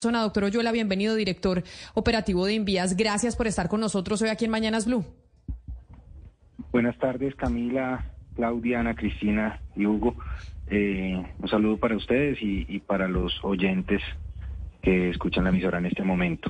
Doctor Oyola, bienvenido, director operativo de Envías. Gracias por estar con nosotros hoy aquí en Mañanas Blue. Buenas tardes, Camila, Claudia, Ana, Cristina y Hugo. Eh, un saludo para ustedes y, y para los oyentes que escuchan la emisora en este momento.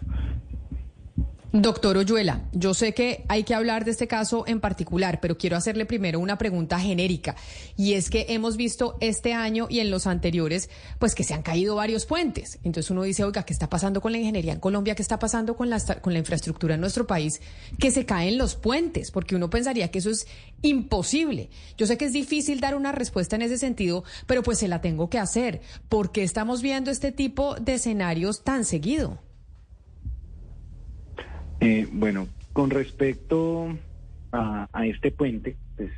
Doctor Oyuela, yo sé que hay que hablar de este caso en particular, pero quiero hacerle primero una pregunta genérica. Y es que hemos visto este año y en los anteriores, pues que se han caído varios puentes. Entonces uno dice, oiga, ¿qué está pasando con la ingeniería en Colombia? ¿Qué está pasando con la, con la infraestructura en nuestro país? Que se caen los puentes, porque uno pensaría que eso es imposible. Yo sé que es difícil dar una respuesta en ese sentido, pero pues se la tengo que hacer. ¿Por qué estamos viendo este tipo de escenarios tan seguido? Eh, bueno, con respecto a, este puente, pues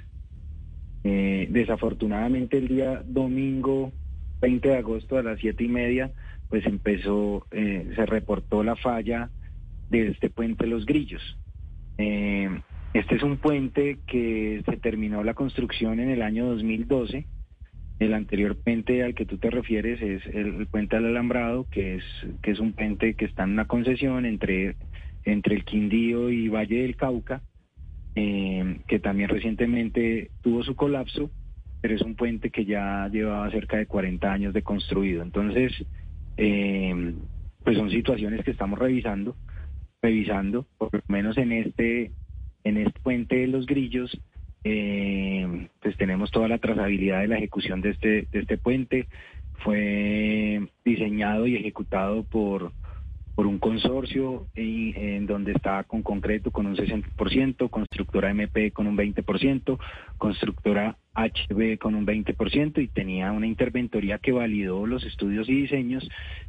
eh, desafortunadamente el día domingo 20 de agosto a las siete y media, pues empezó, eh, se reportó la falla de este puente Los Grillos. este es un puente que se terminó la construcción en el año 2012. El anterior puente al que tú te refieres es el, el puente al alambrado, que es, que es un puente que está en una concesión entre entre el Quindío y Valle del Cauca, eh, que también recientemente tuvo su colapso, pero es un puente que ya llevaba cerca de 40 años de construido. Entonces, eh, pues son situaciones que estamos revisando, revisando, por lo menos en este, en este puente de los grillos, eh, pues tenemos toda la trazabilidad de la ejecución de este, de este puente. Fue diseñado y ejecutado por por un consorcio en, donde está con concreto con un 60%, constructora MP con un 20%, constructora HB con un 20% y tenía una interventoría que validó los estudios y diseños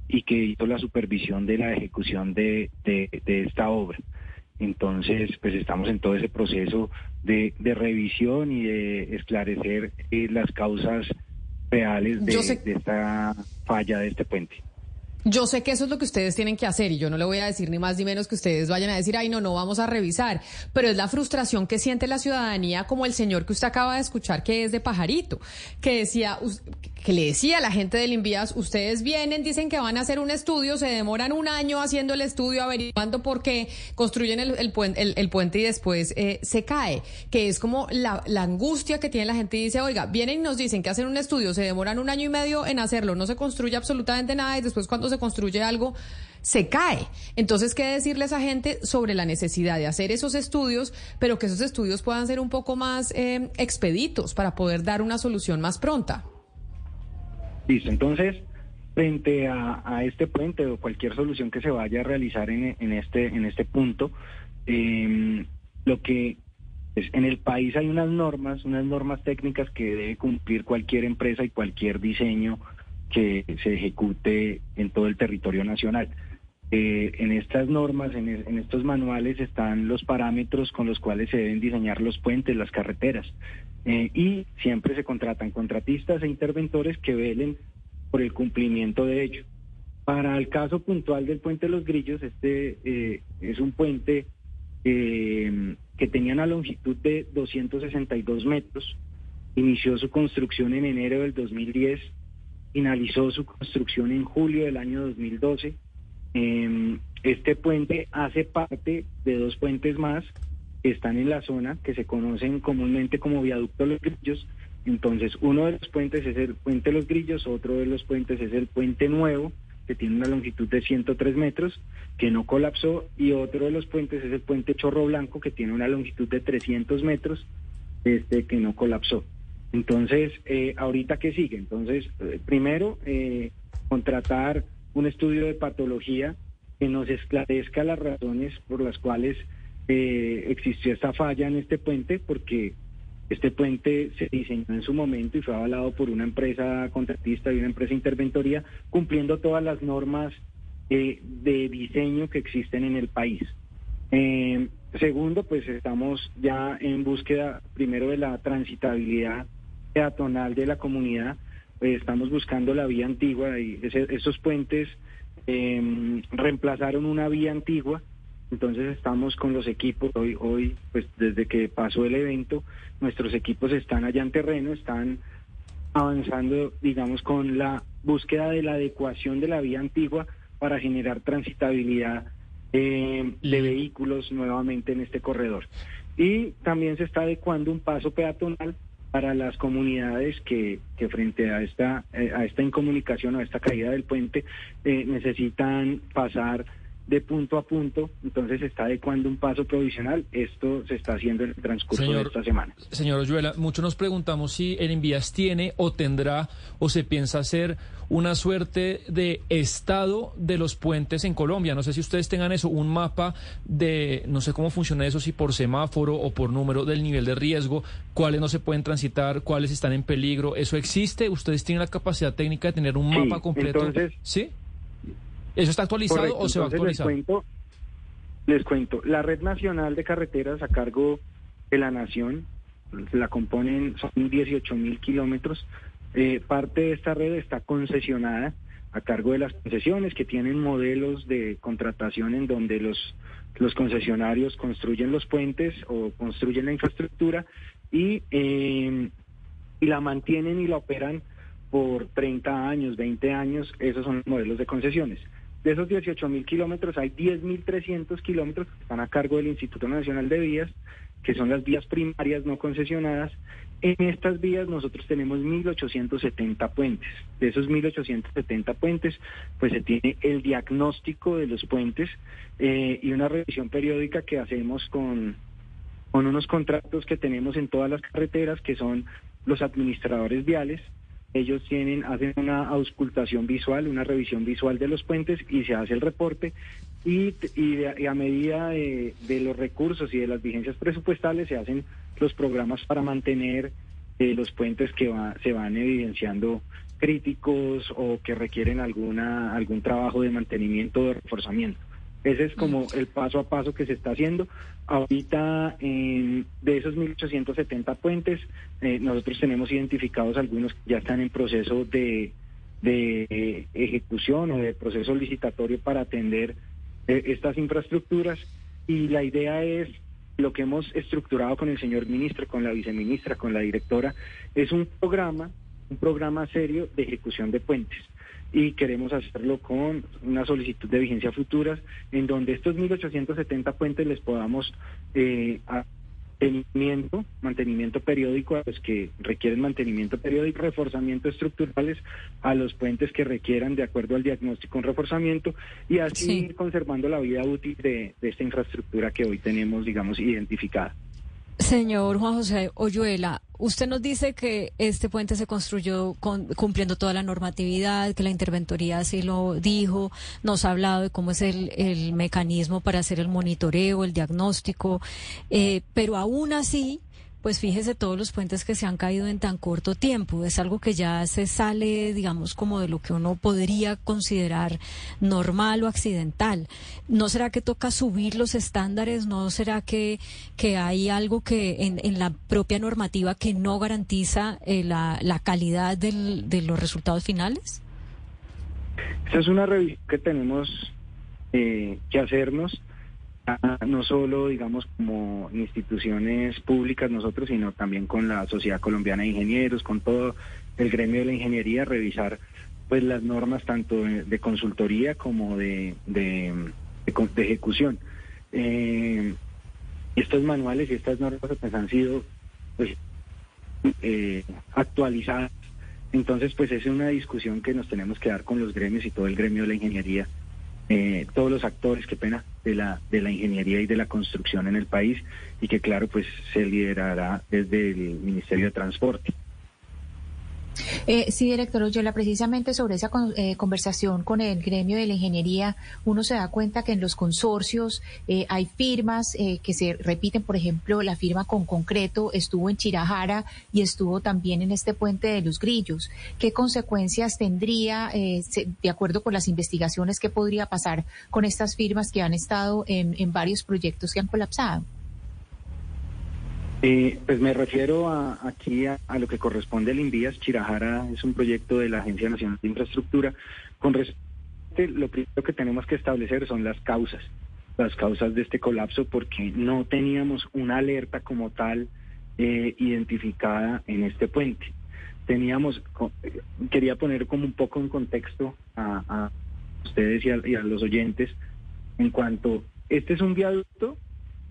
y que hizo la supervisión de la ejecución de, esta obra. Entonces, pues estamos en todo ese proceso de, revisión y de esclarecer eh, las causas reales de esta falla de este puente. Yo sé que eso es lo que ustedes tienen que hacer y yo no le voy a decir ni más ni menos que ustedes vayan a decir, ay, no, no vamos a revisar, pero es la frustración que siente la ciudadanía como el señor que usted acaba de escuchar que es de pajarito, que decía, que le decía a la gente del Invías, ustedes vienen, dicen que van a hacer un estudio, se demoran un año haciendo el estudio, averiguando por qué construyen el, puente, y después eh, se cae, que es como la, angustia que tiene la gente y dice, oiga, vienen y nos dicen que hacen un estudio, se demoran un año y medio en hacerlo, no se construye absolutamente nada y después cuando se construye algo, se cae. Entonces, ¿qué decirle a gente sobre la necesidad de hacer esos estudios, pero que esos estudios puedan ser un poco más eh, expeditos para poder dar una solución más pronta? Listo, entonces, frente a, este puente o cualquier solución que se vaya a realizar en, este, en este punto, em, lo que es, en el país hay unas normas, unas normas técnicas que debe cumplir cualquier empresa y cualquier diseño que se ejecute en todo el territorio nacional. Eh, en estas normas, en, estos manuales están los parámetros con los cuales se deben diseñar los puentes, las carreteras. Eh, y siempre se contratan contratistas e interventores que velen por el cumplimiento de ello. Para el caso puntual del puente de los Grillos, este eh, es un puente que tenía una longitud de 262 metros, inició su construcción en enero del 2010 finalizó su construcción en julio del año 2012. Em, este puente hace parte de dos puentes más están en la zona, que se conocen comúnmente como viaducto Los Grillos. Entonces, uno de los puentes es el puente Los Grillos, otro de los puentes es el puente nuevo, que tiene una longitud de 103 metros, que no colapsó, y otro de los puentes es el puente Chorro Blanco, que tiene una longitud de 300 metros, este que no colapsó. Entonces, eh, ahorita qué sigue? Entonces, eh, primero, eh, contratar un estudio de patología que nos esclarezca las razones por las cuales existió esta falla en este puente, porque este puente se diseñó en su momento y fue avalado por una empresa contratista y una empresa interventoría, cumpliendo todas las normas de diseño que existen en el país. segundo, pues estamos ya en búsqueda primero de la transitabilidad peatonal de la comunidad, pues estamos buscando la vía antigua y esos puentes em, reemplazaron una vía antigua, entonces estamos con los equipos, hoy, hoy, pues desde que pasó el evento, nuestros equipos están allá en terreno, están avanzando, digamos, con la búsqueda de la adecuación de la vía antigua para generar transitabilidad eh, de vehículos nuevamente en este corredor. Y también se está adecuando un paso peatonal para las comunidades que, que frente a esta, eh, a esta incomunicación a esta caída del puente eh, necesitan pasar de punto a punto, entonces se está adecuando un paso provisional. Esto se está haciendo en el transcurso de esta semana. Señor Oyuela, muchos nos preguntamos si el Envías tiene o tendrá o se piensa hacer una suerte de estado de los puentes en Colombia. No sé si ustedes tengan eso, un mapa de, no sé cómo funciona eso, si por semáforo o por número del nivel de riesgo, cuáles no se pueden transitar, cuáles están en peligro. ¿Eso existe? ¿Ustedes tienen la capacidad técnica de tener un mapa completo? Entonces, ¿Sí? ¿Eso está actualizado o se va a actualizar? Les cuento, les cuento, la red nacional de carreteras a cargo de la nación, la componen, son 18 mil kilómetros. Eh, parte de esta red está concesionada a cargo de las concesiones que tienen modelos de contratación en donde los, los concesionarios construyen los puentes o construyen la infraestructura y, eh, y la mantienen y la operan por 30 años, 20 años. Esos son los modelos de concesiones. De esos 18 mil kilómetros, hay 10.300 kilómetros que están a cargo del Instituto Nacional de Vías, que son las vías primarias no concesionadas. En estas vías nosotros tenemos 1.870 puentes. De esos 1.870 puentes, pues se tiene el diagnóstico de los puentes eh, y una revisión periódica que hacemos con, con unos contratos que tenemos en todas las carreteras, que son los administradores viales, ellos tienen, hacen una auscultación visual, una revisión visual de los puentes y se hace el reporte y, y, a medida de, los recursos y de las vigencias presupuestales se hacen los programas para mantener eh, los puentes que se van evidenciando críticos o que requieren alguna algún trabajo de mantenimiento o de reforzamiento. Ese es como el paso a paso que se está haciendo. Ahorita, de esos 1.870 puentes, eh, nosotros tenemos identificados algunos que ya están en proceso de, de ejecución o de proceso licitatorio para atender eh, estas infraestructuras. Y la idea es, lo que hemos estructurado con el señor ministro, con la viceministra, con la directora, es un programa, un programa serio de ejecución de puentes y queremos hacerlo con una solicitud de vigencia futuras en donde estos 1.870 puentes les podamos eh, mantenimiento, mantenimiento periódico a los que requieren mantenimiento periódico, reforzamiento estructurales a los puentes que requieran de acuerdo al diagnóstico un reforzamiento y así conservando la vida útil de, de esta infraestructura que hoy tenemos, digamos, identificada. Señor Juan José Oyuela, usted nos dice que este puente se construyó cumpliendo toda la normatividad, que la interventoría así lo dijo, nos ha hablado de cómo es el, mecanismo para hacer el monitoreo, el diagnóstico, eh, pero aún así pues fíjese todos los puentes que se han caído en tan corto tiempo. Es algo que ya se sale, digamos, como de lo que uno podría considerar normal o accidental. ¿No será que toca subir los estándares? ¿No será que, que hay algo que en, en la propia normativa que no garantiza eh, la, la, calidad del, de los resultados finales? Esa es una revisión que tenemos eh, que hacernos no solo, digamos, como instituciones públicas nosotros, sino también con la Sociedad Colombiana de Ingenieros, con todo el gremio de la ingeniería, revisar pues las normas tanto de, consultoría como de, de, ejecución. Eh, estos manuales y estas normas pues, han sido pues, eh, actualizadas. Entonces, pues es una discusión que nos tenemos que dar con los gremios y todo el gremio de la ingeniería eh, todos los actores, qué pena, de la, de la ingeniería y de la construcción en el país y que claro, pues se liderará desde el Ministerio de Transporte. Eh, sí, director Oyola, precisamente sobre esa eh, conversación con el gremio de la ingeniería, uno se da cuenta que en los consorcios eh, hay firmas eh, que se repiten, por ejemplo, la firma con concreto estuvo en Chirajara y estuvo también en este puente de los grillos. ¿Qué consecuencias tendría, de acuerdo con las investigaciones, qué podría pasar con estas firmas que han estado en varios proyectos que han colapsado? Eh, pues me refiero a, aquí a, lo que corresponde al INVIAS. Chirajara es un proyecto de la Agencia Nacional de Infraestructura. Con respecto, lo primero que tenemos que establecer son las causas, las causas de este colapso, porque no teníamos una alerta como tal eh, identificada en este puente. Teníamos, quería poner como un poco en contexto a, ustedes y a, los oyentes en cuanto, este es un viaducto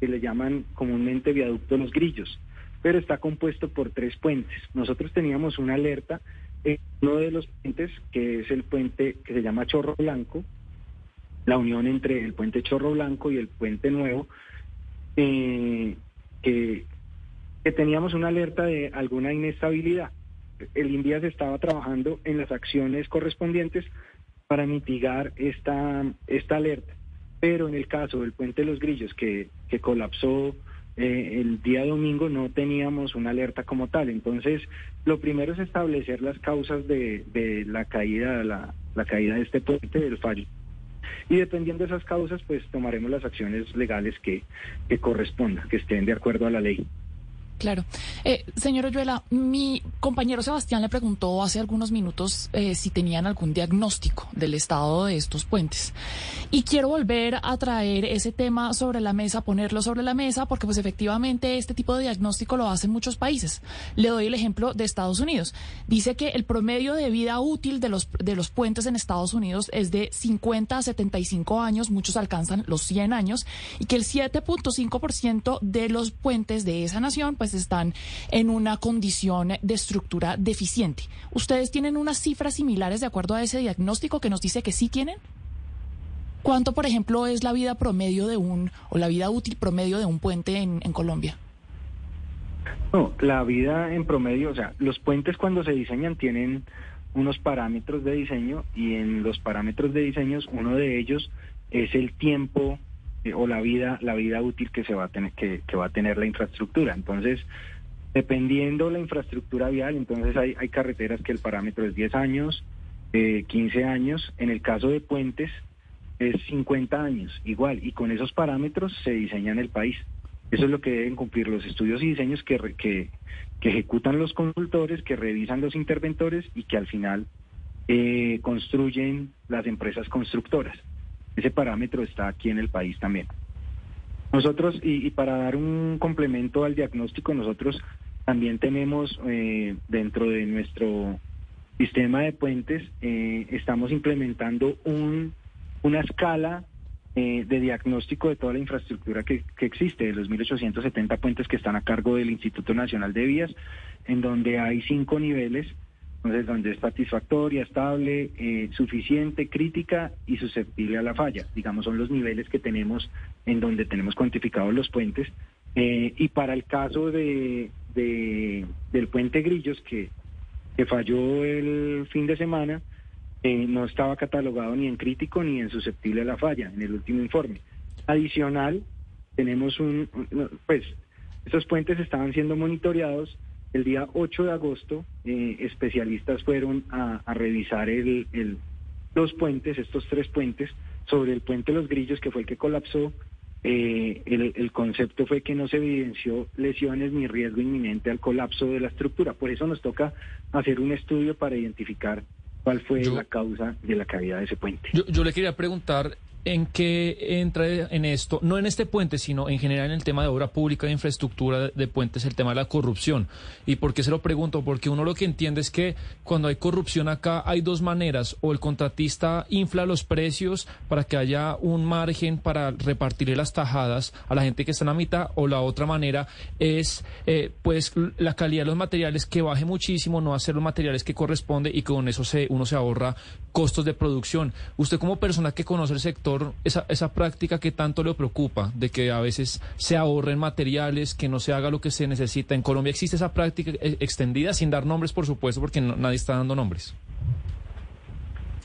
que le llaman comúnmente viaducto Los Grillos, pero está compuesto por tres puentes. Nosotros teníamos una alerta en uno de los puentes, que es el puente que se llama Chorro Blanco, la unión entre el puente Chorro Blanco y el puente Nuevo, eh, que, teníamos una alerta de alguna inestabilidad. El INVIAS estaba trabajando en las acciones correspondientes para mitigar esta, esta alerta. Pero en el caso del puente de los grillos que, que colapsó eh, el día domingo no teníamos una alerta como tal. Entonces, lo primero es establecer las causas de, de la caída, la, la caída de este puente, del fallo. Y dependiendo de esas causas, pues tomaremos las acciones legales que, que correspondan, que estén de acuerdo a la ley. Claro. Eh, señor Oyuela, mi compañero Sebastián le preguntó hace algunos minutos eh, si tenían algún diagnóstico del estado de estos puentes. Y quiero volver a traer ese tema sobre la mesa, ponerlo sobre la mesa, porque pues efectivamente este tipo de diagnóstico lo hacen muchos países. Le doy el ejemplo de Estados Unidos. Dice que el promedio de vida útil de los, de los puentes en Estados Unidos es de 50 a 75 años, muchos alcanzan los 100 años, y que el 7.5% de los puentes de esa nación pues están en una condición de estructura deficiente. ¿Ustedes tienen unas cifras similares de acuerdo a ese diagnóstico que nos dice que sí tienen? ¿Cuánto, por ejemplo, es la vida promedio de un, o la vida útil promedio de un puente en, en Colombia? No, la vida en promedio, o sea, los puentes cuando se diseñan tienen unos parámetros de diseño y en los parámetros de diseño uno de ellos es el tiempo o la vida la vida útil que se va a tener que, va a tener la infraestructura. Entonces dependiendo la infraestructura vial entonces hay, hay carreteras que el parámetro es 10 años eh, 15 años. En el caso de puentes es 50 años igual y con esos parámetros se diseña en el país. Eso es lo que deben cumplir los estudios y diseños que, que, que ejecutan los consultores que revisan los interventores y que al final eh, construyen las empresas constructoras ese parámetro está aquí en el país también. Nosotros, y, para dar un complemento al diagnóstico, nosotros también tenemos eh, dentro de nuestro sistema de puentes, eh, estamos implementando un, una escala eh, de diagnóstico de toda la infraestructura que, que, existe, de los 1.870 puentes que están a cargo del Instituto Nacional de Vías, en donde hay cinco niveles entonces, donde es satisfactoria, estable, eh, suficiente, crítica y susceptible a la falla. Digamos, son los niveles que tenemos en donde tenemos cuantificados los puentes. Eh, y para el caso de, del puente Grillos, que, que falló el fin de semana, eh, no estaba catalogado ni en crítico ni en susceptible a la falla en el último informe. Adicional, tenemos un, pues, estos puentes estaban siendo monitoreados el día 8 de agosto, eh, especialistas fueron a, revisar el, los puentes, estos tres puentes, sobre el puente Los Grillos, que fue el que colapsó. Eh, el, concepto fue que no se evidenció lesiones ni riesgo inminente al colapso de la estructura. Por eso nos toca hacer un estudio para identificar cuál fue la causa de la caída de ese puente. Yo, yo le quería preguntar en qué entra en esto, no en este puente, sino en general en el tema de obra pública de infraestructura de puentes, el tema de la corrupción. ¿Y por qué se lo pregunto? Porque uno lo que entiende es que cuando hay corrupción acá hay dos maneras, o el contratista infla los precios para que haya un margen para repartirle las tajadas a la gente que está en la mitad, o la otra manera es eh, pues la calidad de los materiales que baje muchísimo, no hacer los materiales que corresponde y con eso se, uno se ahorra costos de producción. Usted como persona que conoce el sector, esa, esa práctica que tanto le preocupa, de que a veces se ahorren materiales, que no se haga lo que se necesita. En Colombia existe esa práctica eh, extendida, sin dar nombres, por supuesto, porque nadie está dando nombres.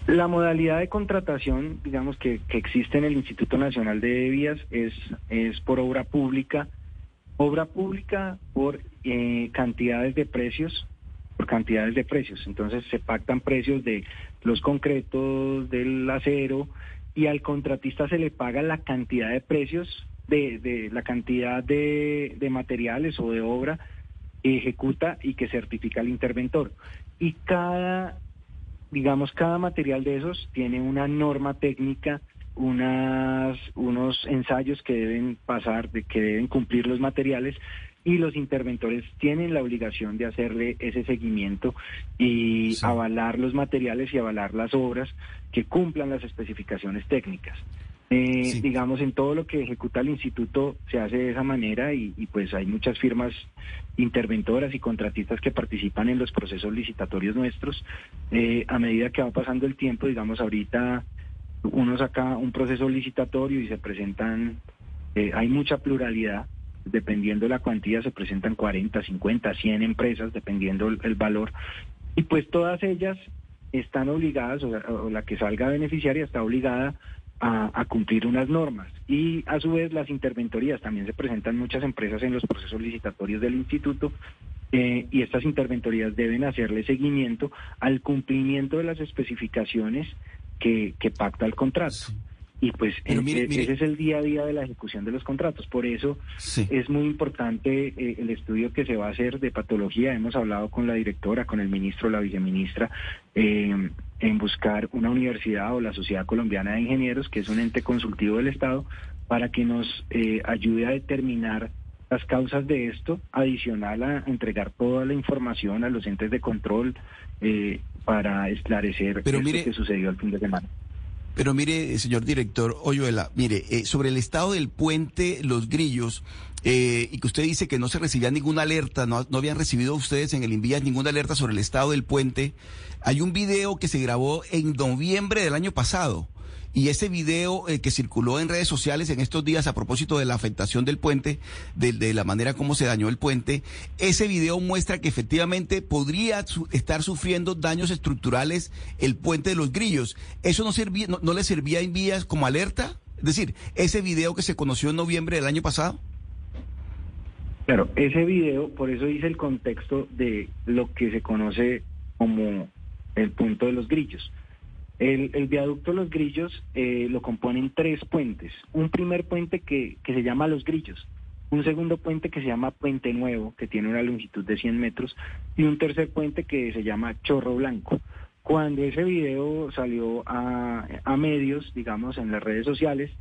La modalidad de contratación, digamos, que, que existe en el Instituto Nacional de Vías es, es por obra pública. Obra pública por eh, cantidades de precios, por cantidades de precios. Entonces se pactan precios de los concretos, del acero, y al contratista se le paga la cantidad de precios, de, de la cantidad de, de materiales o de obra que ejecuta y que certifica el interventor. Y cada, digamos, cada material de esos tiene una norma técnica, unas, unos ensayos que deben pasar, de, que deben cumplir los materiales y los interventores tienen la obligación de hacerle ese seguimiento y avalar los materiales y avalar las obras que cumplan las especificaciones técnicas. Eh, digamos, en todo lo que ejecuta el instituto se hace de esa manera y, pues hay muchas firmas interventoras y contratistas que participan en los procesos licitatorios nuestros. Eh, a medida que va pasando el tiempo, digamos, ahorita uno saca un proceso licitatorio y se presentan, eh, hay mucha pluralidad, dependiendo de la cuantía se presentan 40, 50, 100 empresas, dependiendo el, valor, y pues todas ellas están obligadas, o la que salga beneficiaria está obligada a, cumplir unas normas. Y a su vez las interventorías, también se presentan muchas empresas en los procesos licitatorios del instituto eh, y estas interventorías deben hacerle seguimiento al cumplimiento de las especificaciones que, que pacta el contrato. Y pues ese es el día a día de la ejecución de los contratos. Por eso es muy importante eh, el estudio que se va a hacer de patología. Hemos hablado con la directora, con el ministro, la viceministra, eh, en buscar una universidad o la Sociedad Colombiana de Ingenieros, que es un ente consultivo del Estado, para que nos eh, ayude a determinar las causas de esto, adicional a entregar toda la información a los entes de control para esclarecer lo que sucedió el fin de semana. Pero mire, señor director Oyuela, mire, eh, sobre el estado del puente Los Grillos, eh, y que usted dice que no se recibía ninguna alerta, no, no habían recibido ustedes en el Invías ninguna alerta sobre el estado del puente, hay un video que se grabó en noviembre del año pasado y ese video eh, que circuló en redes sociales en estos días a propósito de la afectación del puente, de, la manera como se dañó el puente, ese video muestra que efectivamente podría estar sufriendo daños estructurales el puente de los grillos. ¿Eso no, servía, no, le servía en vías como alerta? Es decir, ese video que se conoció en noviembre del año pasado. Claro, ese video, por eso dice el contexto de lo que se conoce como el punto de los grillos. El, viaducto Los Grillos eh, lo componen tres puentes. Un primer puente que, que se llama Los Grillos, un segundo puente que se llama Puente Nuevo, que tiene una longitud de 100 metros, y un tercer puente que se llama Chorro Blanco. Cuando ese video salió a, a medios, digamos, en las redes sociales,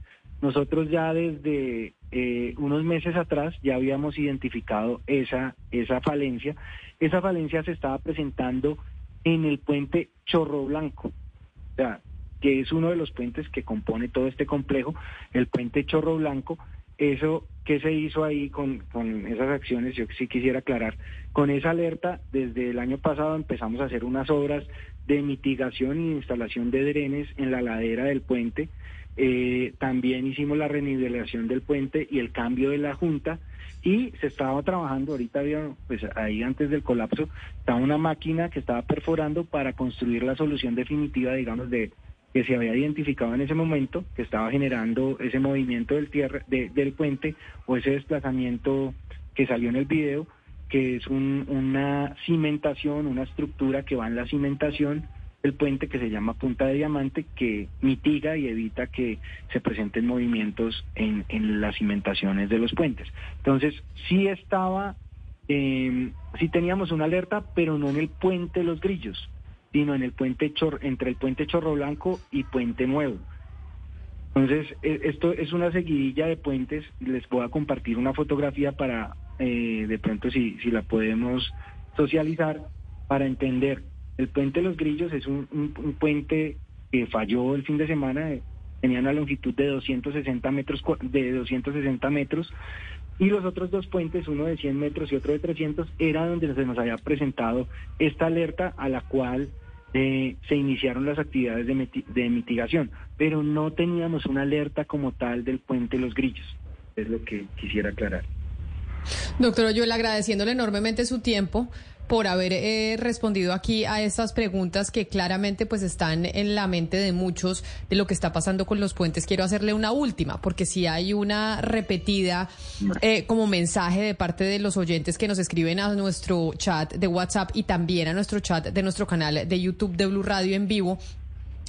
nosotros ya desde eh, unos meses atrás ya habíamos identificado esa, esa falencia. Esa falencia se estaba presentando en el puente Chorro Blanco o sea, que es uno de los puentes que compone todo este complejo, el puente Chorro Blanco. Eso, ¿qué se hizo ahí con, con esas acciones? Yo sí quisiera aclarar. Con esa alerta, desde el año pasado empezamos a hacer unas obras de mitigación e instalación de drenes en la ladera del puente. Eh, también hicimos la renivelación del puente y el cambio de la junta y se estaba trabajando, ahorita había, pues ahí antes del colapso, estaba una máquina que estaba perforando para construir la solución definitiva, digamos, de que se había identificado en ese momento, que estaba generando ese movimiento del, tierra, del puente o ese desplazamiento que salió en el video, que es una cimentación, una estructura que va en la cimentación el puente que se llama Punta de Diamante, que mitiga y evita que se presenten movimientos en, las cimentaciones de los puentes. Entonces, sí estaba, eh, sí teníamos una alerta, pero no en el puente Los Grillos, sino en el puente Chor, entre el puente Chorro Blanco y Puente Nuevo. Entonces, e, esto es una seguidilla de puentes. Les voy a compartir una fotografía para, eh, de pronto, si, si la podemos socializar, para entender el puente de los Grillos es un, puente que falló el fin de semana, eh, tenía una longitud de 260 metros, de 260 metros, y los otros dos puentes, uno de 100 metros y otro de 300, era donde se nos había presentado esta alerta a la cual eh, se iniciaron las actividades de, de mitigación, pero no teníamos una alerta como tal del puente los Grillos, es lo que quisiera aclarar. Doctor Oyuel, agradeciéndole enormemente su tiempo por haber eh, respondido aquí a estas preguntas que claramente pues están en la mente de muchos de lo que está pasando con los puentes. Quiero hacerle una última, porque si hay una repetida eh, como mensaje de parte de los oyentes que nos escriben a nuestro chat de WhatsApp y también a nuestro chat de nuestro canal de YouTube de Blue Radio en vivo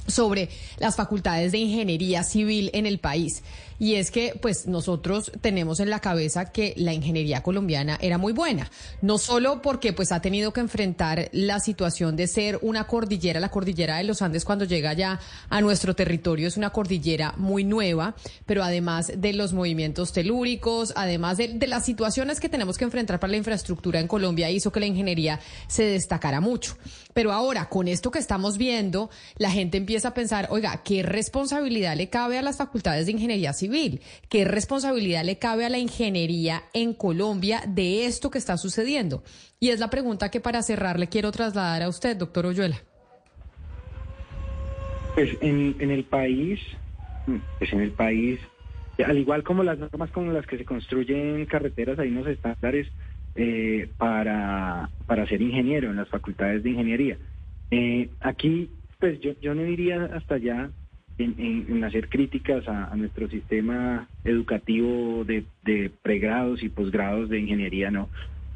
sobre las facultades de ingeniería civil en el país. Y es que, pues, nosotros tenemos en la cabeza que la ingeniería colombiana era muy buena. No solo porque, pues, ha tenido que enfrentar la situación de ser una cordillera, la cordillera de los Andes cuando llega ya a nuestro territorio es una cordillera muy nueva, pero además de los movimientos telúricos, además de, de las situaciones que tenemos que enfrentar para la infraestructura en Colombia, hizo que la ingeniería se destacara mucho. Pero ahora, con esto que estamos viendo, la gente empieza a pensar, oiga, ¿qué responsabilidad le cabe a las facultades de ingeniería civil? ¿Qué responsabilidad le cabe a la ingeniería en Colombia de esto que está sucediendo? Y es la pregunta que para cerrar le quiero trasladar a usted, doctor Oyuela. Pues en, el país, pues en el país, al igual como las normas con las que se construyen carreteras, hay unos estándares eh, para, para ser ingeniero en las facultades de ingeniería. Eh, aquí, pues yo, yo no iría hasta allá en, hacer críticas a, nuestro sistema educativo de, pregrados y posgrados de ingeniería, no,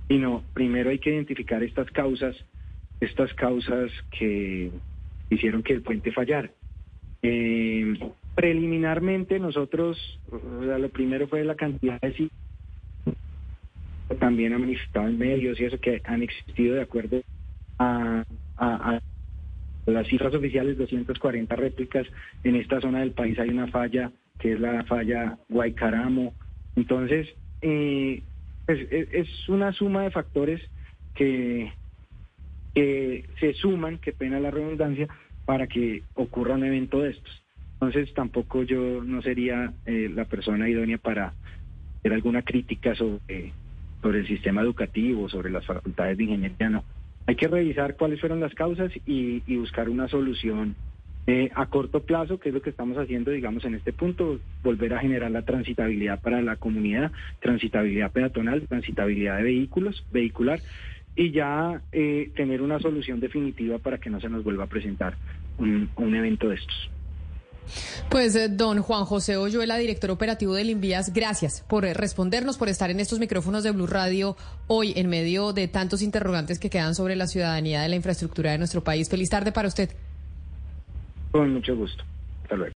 sino primero hay que identificar estas causas, estas causas que hicieron que el puente fallara. Eh, preliminarmente nosotros, lo primero fue la cantidad de sí, también ha manifestado en medios y eso que han existido de acuerdo a las cifras oficiales, 240 réplicas. En esta zona del país hay una falla, que es la falla Guaycaramo. Entonces, eh, pues, e, es una suma de factores que, se suman, que pena la redundancia, para que ocurra un evento de estos. Entonces, tampoco yo no sería eh, la persona idónea para hacer alguna crítica sobre, sobre el sistema educativo, sobre las facultades de ingeniería, no hay que revisar cuáles fueron las causas y, buscar una solución eh, a corto plazo, que es lo que estamos haciendo, digamos, en este punto, volver a generar la transitabilidad para la comunidad, transitabilidad peatonal, transitabilidad de vehículos, vehicular, y ya eh, tener una solución definitiva para que no se nos vuelva a presentar un evento de estos. Pues eh, don Juan José Oyuela, director operativo del Invías, gracias por eh, respondernos, por estar en estos micrófonos de Blue Radio hoy en medio de tantos interrogantes que quedan sobre la ciudadanía de la infraestructura de nuestro país. Feliz tarde para usted. Con mucho gusto. Hasta luego.